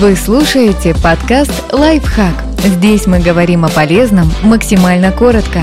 Вы слушаете подкаст «Лайфхак». Здесь мы говорим о полезном максимально коротко.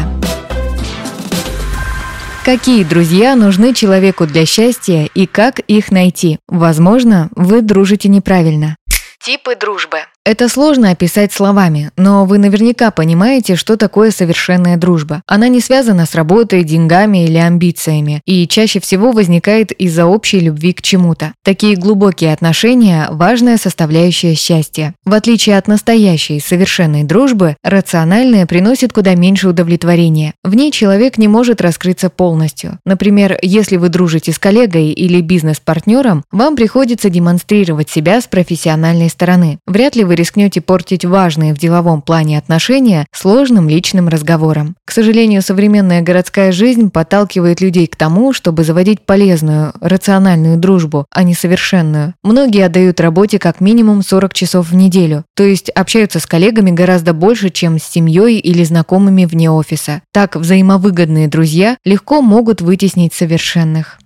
Какие друзья нужны человеку для счастья и как их найти? Возможно, вы дружите неправильно. Типы дружбы. Это сложно описать словами, но вы наверняка понимаете, что такое совершенная дружба. Она не связана с работой, деньгами или амбициями, и чаще всего возникает из-за общей любви к чему-то. Такие глубокие отношения – важная составляющая счастья. В отличие от настоящей совершенной дружбы, рациональная приносит куда меньше удовлетворения. В ней человек не может раскрыться полностью. Например, если вы дружите с коллегой или бизнес-партнером, вам приходится демонстрировать себя с профессиональной стороны. Вряд ли вы рискнете портить важные в деловом плане отношения сложным личным разговором. К сожалению, современная городская жизнь подталкивает людей к тому, чтобы заводить полезную, рациональную дружбу, а не совершенную. Многие отдают работе как минимум 40 часов в неделю, то есть общаются с коллегами гораздо больше, чем с семьей или знакомыми вне офиса. Так взаимовыгодные друзья легко могут вытеснить совершенных.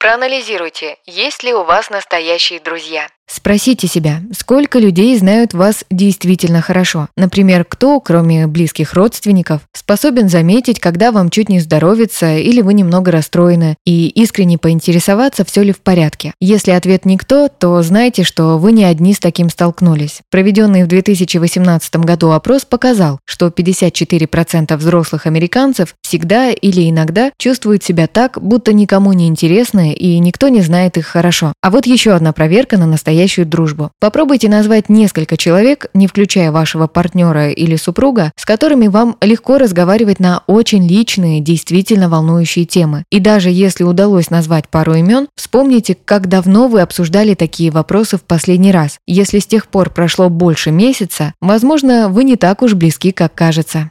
Проанализируйте, есть ли у вас настоящие друзья. Спросите себя, сколько людей знают вас действительно хорошо. Например, кто, кроме близких родственников, способен заметить, когда вам чуть не здоровится или вы немного расстроены, и искренне поинтересоваться, все ли в порядке. Если ответ никто, то знайте, что вы не одни с таким столкнулись. Проведенный в 2018 году опрос показал, что 54% взрослых американцев всегда или иногда чувствуют себя так, будто никому не интересны и никто не знает их хорошо. А вот еще одна проверка на настоящую дружбу. Попробуйте назвать несколько человек, не включая вашего партнера или супруга, с которыми вам легко разговаривать на очень личные, действительно волнующие темы. И даже если удалось назвать пару имен, вспомните, как давно вы обсуждали такие вопросы в последний раз. Если с тех пор прошло больше месяца, возможно, вы не так уж близки, как кажется.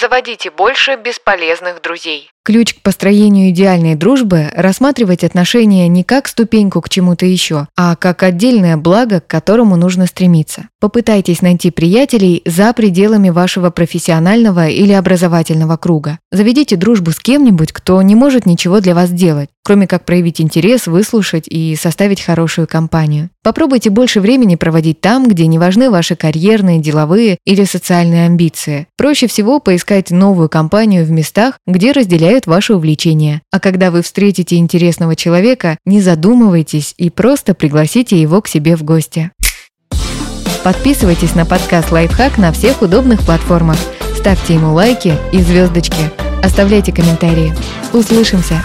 Заводите больше бесполезных друзей. Ключ к построению идеальной дружбы – рассматривать отношения не как ступеньку к чему-то еще, а как отдельное благо, к которому нужно стремиться. Попытайтесь найти приятелей за пределами вашего профессионального или образовательного круга. Заведите дружбу с кем-нибудь, кто не может ничего для вас делать, кроме как проявить интерес, выслушать и составить хорошую компанию. Попробуйте больше времени проводить там, где не важны ваши карьерные, деловые или социальные амбиции. Проще всего поискать новую компанию в местах, где разделяют ваши увлечения. А когда вы встретите интересного человека, не задумывайтесь и просто пригласите его к себе в гости. Подписывайтесь на подкаст «Лайфхак» на всех удобных платформах. Ставьте ему лайки и звездочки. Оставляйте комментарии. Услышимся!